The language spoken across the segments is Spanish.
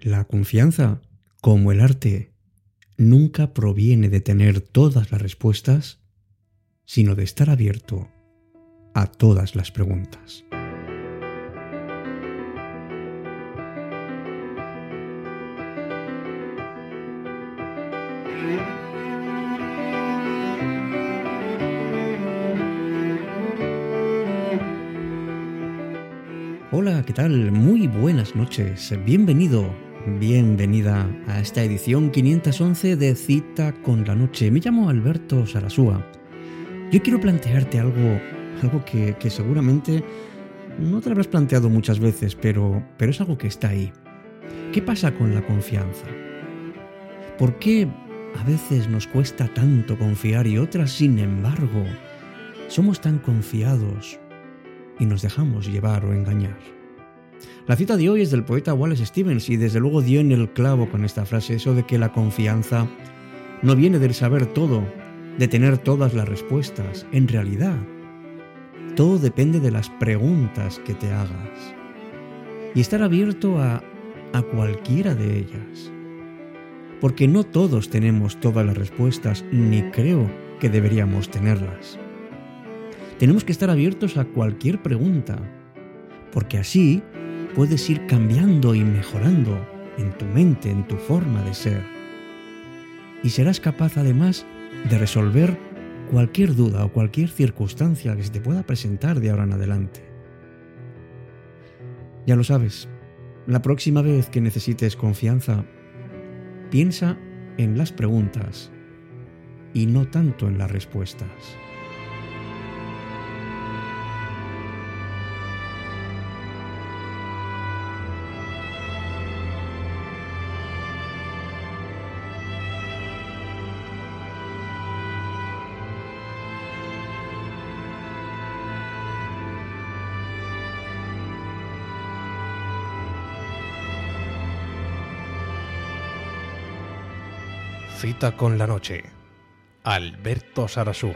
La confianza, como el arte, nunca proviene de tener todas las respuestas, sino de estar abierto a todas las preguntas. Hola, ¿qué tal? Muy buenas noches. Bienvenido, bienvenida a esta edición 511 de Cita con la Noche. Me llamo Alberto Sarasúa. Yo quiero plantearte algo, algo que, seguramente no te lo habrás planteado muchas veces, pero, pero es algo que está ahí. ¿Qué pasa con la confianza? ¿Por qué a veces nos cuesta tanto confiar y otras, sin embargo, somos tan confiados y nos dejamos llevar o engañar. La cita de hoy es del poeta Wallace Stevens y desde luego dio en el clavo con esta frase eso de que la confianza no viene del saber todo, de tener todas las respuestas. En realidad, todo depende de las preguntas que te hagas y estar abierto a, a cualquiera de ellas. Porque no todos tenemos todas las respuestas, ni creo que deberíamos tenerlas. Tenemos que estar abiertos a cualquier pregunta, porque así puedes ir cambiando y mejorando en tu mente, en tu forma de ser. Y serás capaz además de resolver cualquier duda o cualquier circunstancia que se te pueda presentar de ahora en adelante. Ya lo sabes, la próxima vez que necesites confianza, piensa en las preguntas y no tanto en las respuestas. Cita con la noche. Alberto Sarasúa.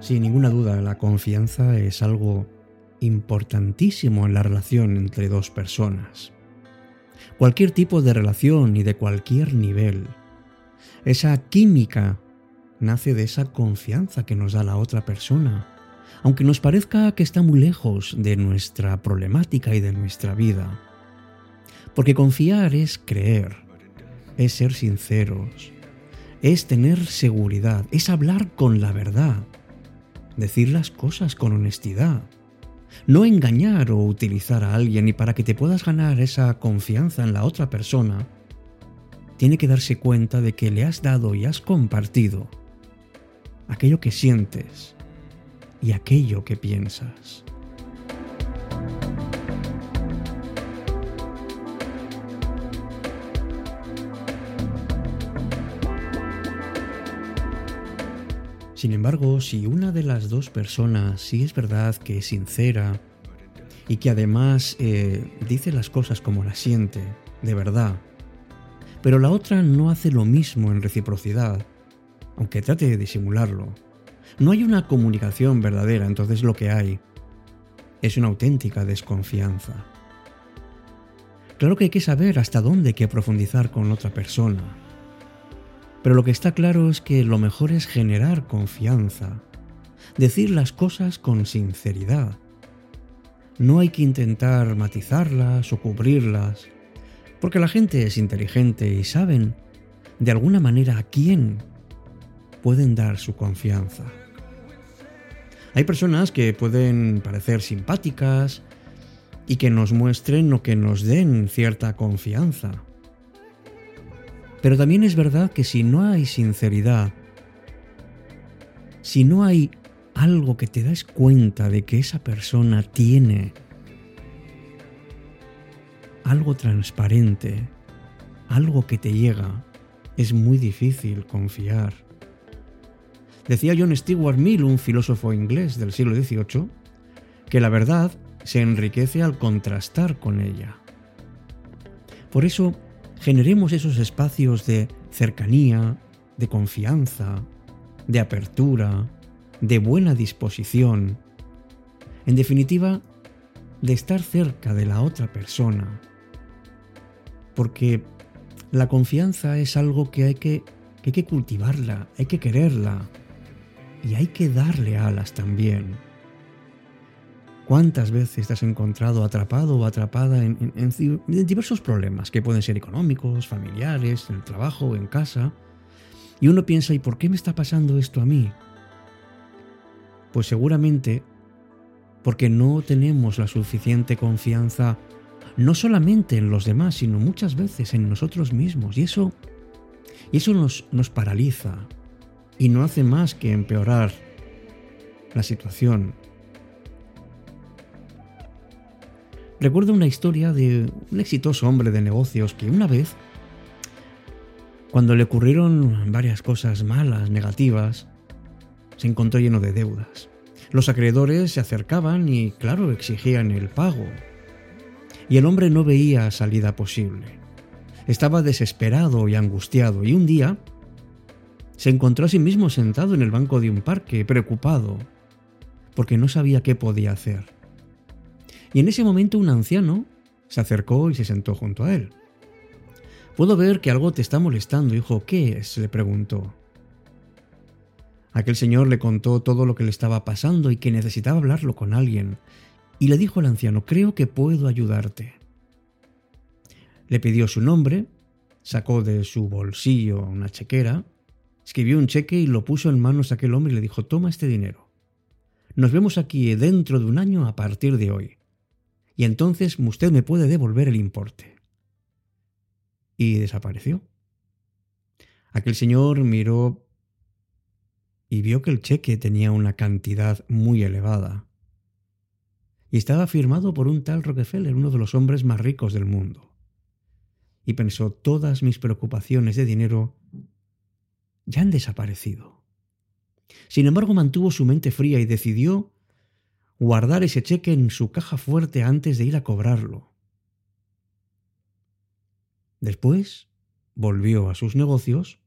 Sin ninguna duda, la confianza es algo importantísimo en la relación entre dos personas. Cualquier tipo de relación y de cualquier nivel. Esa química nace de esa confianza que nos da la otra persona, aunque nos parezca que está muy lejos de nuestra problemática y de nuestra vida. Porque confiar es creer, es ser sinceros, es tener seguridad, es hablar con la verdad, decir las cosas con honestidad, no engañar o utilizar a alguien y para que te puedas ganar esa confianza en la otra persona, tiene que darse cuenta de que le has dado y has compartido aquello que sientes y aquello que piensas. Sin embargo, si una de las dos personas sí es verdad que es sincera y que además eh, dice las cosas como las siente, de verdad, pero la otra no hace lo mismo en reciprocidad, aunque trate de disimularlo, no hay una comunicación verdadera, entonces lo que hay es una auténtica desconfianza. Claro que hay que saber hasta dónde hay que profundizar con otra persona, pero lo que está claro es que lo mejor es generar confianza, decir las cosas con sinceridad. No hay que intentar matizarlas o cubrirlas, porque la gente es inteligente y saben de alguna manera a quién pueden dar su confianza. Hay personas que pueden parecer simpáticas y que nos muestren o que nos den cierta confianza. Pero también es verdad que si no hay sinceridad, si no hay algo que te das cuenta de que esa persona tiene algo transparente, algo que te llega, es muy difícil confiar. Decía John Stuart Mill, un filósofo inglés del siglo XVIII, que la verdad se enriquece al contrastar con ella. Por eso, generemos esos espacios de cercanía, de confianza, de apertura, de buena disposición, en definitiva, de estar cerca de la otra persona. Porque la confianza es algo que hay que, que hay que cultivarla, hay que quererla y hay que darle alas también. ¿Cuántas veces te has encontrado atrapado o atrapada en, diversos problemas que pueden ser económicos, familiares, en el trabajo, en casa? Y uno piensa, ¿y por qué me está pasando esto a mí? Pues seguramente porque no tenemos la suficiente confianza no solamente en los demás, sino muchas veces en nosotros mismos. Y eso, y eso nos, nos paraliza y no hace más que empeorar la situación Recuerdo una historia de un exitoso hombre de negocios que una vez, cuando le ocurrieron varias cosas malas, negativas, se encontró lleno de deudas. Los acreedores se acercaban y, claro, exigían el pago. Y el hombre no veía salida posible. Estaba desesperado y angustiado y un día se encontró a sí mismo sentado en el banco de un parque, preocupado, porque no sabía qué podía hacer. Y en ese momento un anciano se acercó y se sentó junto a él. Puedo ver que algo te está molestando, hijo. ¿Qué es? le preguntó. Aquel señor le contó todo lo que le estaba pasando y que necesitaba hablarlo con alguien, y le dijo al anciano, creo que puedo ayudarte. Le pidió su nombre, sacó de su bolsillo una chequera, escribió un cheque y lo puso en manos de aquel hombre y le dijo, toma este dinero. Nos vemos aquí dentro de un año a partir de hoy y entonces usted me puede devolver el importe. Y desapareció. Aquel señor miró y vio que el cheque tenía una cantidad muy elevada. Y estaba firmado por un tal Rockefeller, uno de los hombres más ricos del mundo. Y pensó, todas mis preocupaciones de dinero ya han desaparecido. Sin embargo, mantuvo su mente fría y decidió guardar ese cheque en su caja fuerte antes de ir a cobrarlo. Después volvió a sus negocios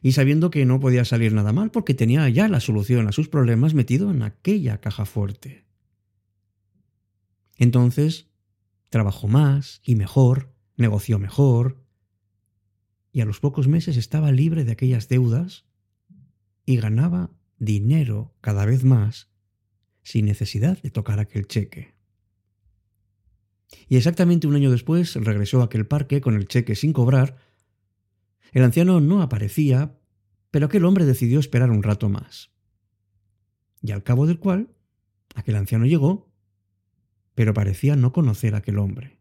y sabiendo que no podía salir nada mal porque tenía ya la solución a sus problemas metido en aquella caja fuerte. Entonces trabajó más y mejor, negoció mejor, y a los pocos meses estaba libre de aquellas deudas y ganaba dinero cada vez más sin necesidad de tocar aquel cheque. Y exactamente un año después regresó a aquel parque con el cheque sin cobrar. El anciano no aparecía, pero aquel hombre decidió esperar un rato más. Y al cabo del cual, aquel anciano llegó, pero parecía no conocer a aquel hombre.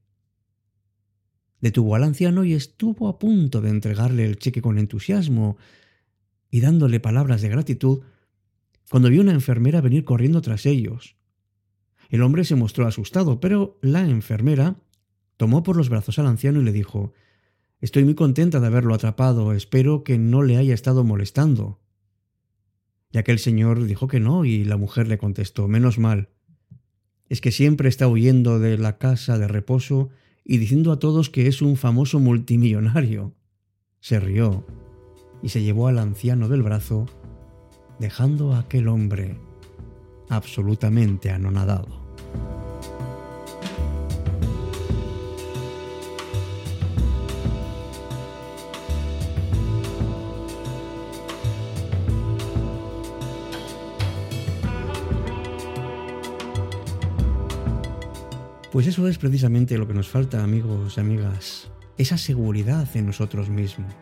Detuvo al anciano y estuvo a punto de entregarle el cheque con entusiasmo y dándole palabras de gratitud cuando vio una enfermera venir corriendo tras ellos. El hombre se mostró asustado, pero la enfermera tomó por los brazos al anciano y le dijo Estoy muy contenta de haberlo atrapado, espero que no le haya estado molestando. Ya que el señor dijo que no, y la mujer le contestó Menos mal. Es que siempre está huyendo de la casa de reposo y diciendo a todos que es un famoso multimillonario. Se rió y se llevó al anciano del brazo dejando a aquel hombre absolutamente anonadado. Pues eso es precisamente lo que nos falta, amigos y amigas, esa seguridad en nosotros mismos.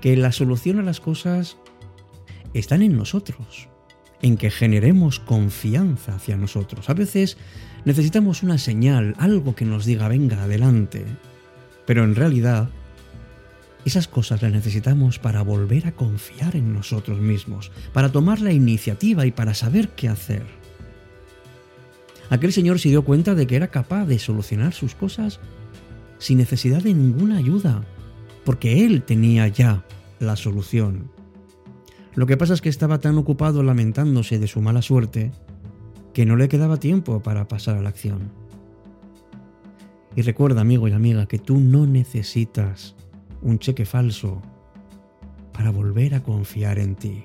Que la solución a las cosas están en nosotros, en que generemos confianza hacia nosotros. A veces necesitamos una señal, algo que nos diga, venga, adelante. Pero en realidad, esas cosas las necesitamos para volver a confiar en nosotros mismos, para tomar la iniciativa y para saber qué hacer. Aquel señor se dio cuenta de que era capaz de solucionar sus cosas sin necesidad de ninguna ayuda, porque él tenía ya la solución. Lo que pasa es que estaba tan ocupado lamentándose de su mala suerte que no le quedaba tiempo para pasar a la acción. Y recuerda, amigo y amiga, que tú no necesitas un cheque falso para volver a confiar en ti.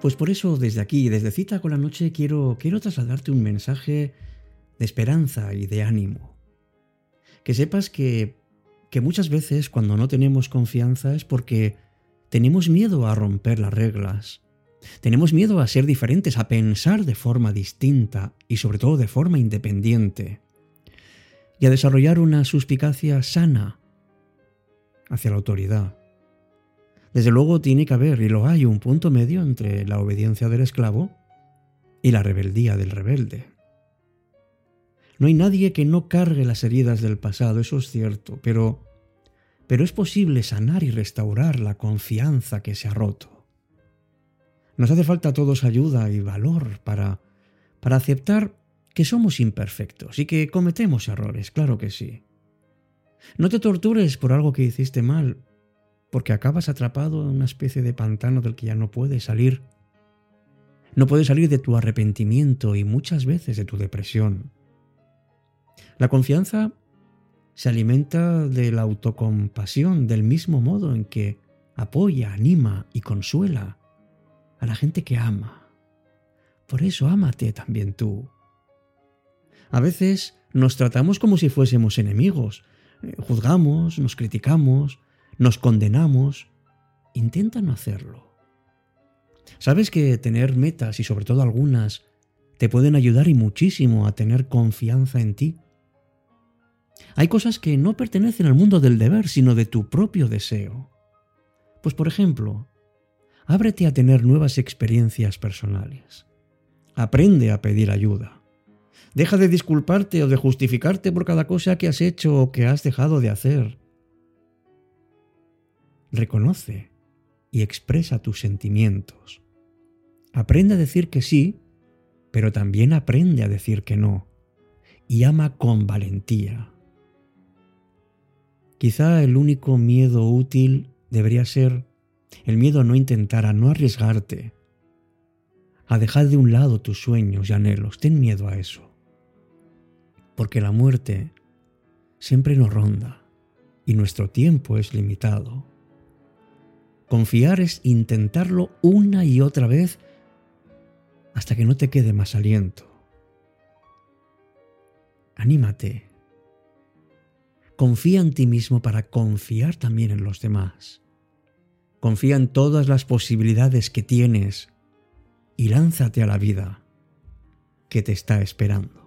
Pues por eso desde aquí, desde Cita con la Noche, quiero, quiero trasladarte un mensaje de esperanza y de ánimo. Que sepas que, que muchas veces cuando no tenemos confianza es porque tenemos miedo a romper las reglas. Tenemos miedo a ser diferentes, a pensar de forma distinta y sobre todo de forma independiente. Y a desarrollar una suspicacia sana hacia la autoridad. Desde luego tiene que haber, y lo hay, un punto medio entre la obediencia del esclavo y la rebeldía del rebelde. No hay nadie que no cargue las heridas del pasado, eso es cierto, pero, pero es posible sanar y restaurar la confianza que se ha roto. Nos hace falta a todos ayuda y valor para, para aceptar que somos imperfectos y que cometemos errores, claro que sí. No te tortures por algo que hiciste mal, porque acabas atrapado en una especie de pantano del que ya no puedes salir. No puedes salir de tu arrepentimiento y muchas veces de tu depresión. La confianza se alimenta de la autocompasión del mismo modo en que apoya, anima y consuela a la gente que ama. Por eso ámate también tú. A veces nos tratamos como si fuésemos enemigos, eh, juzgamos, nos criticamos, nos condenamos, intenta no hacerlo. Sabes que tener metas y sobre todo algunas te pueden ayudar y muchísimo a tener confianza en ti. Hay cosas que no pertenecen al mundo del deber, sino de tu propio deseo. Pues por ejemplo, ábrete a tener nuevas experiencias personales. Aprende a pedir ayuda. Deja de disculparte o de justificarte por cada cosa que has hecho o que has dejado de hacer reconoce y expresa tus sentimientos. Aprende a decir que sí, pero también aprende a decir que no. Y ama con valentía. Quizá el único miedo útil debería ser el miedo a no intentar, a no arriesgarte, a dejar de un lado tus sueños y anhelos. Ten miedo a eso. Porque la muerte siempre nos ronda y nuestro tiempo es limitado. Confiar es intentarlo una y otra vez hasta que no te quede más aliento. Anímate. Confía en ti mismo para confiar también en los demás. Confía en todas las posibilidades que tienes y lánzate a la vida que te está esperando.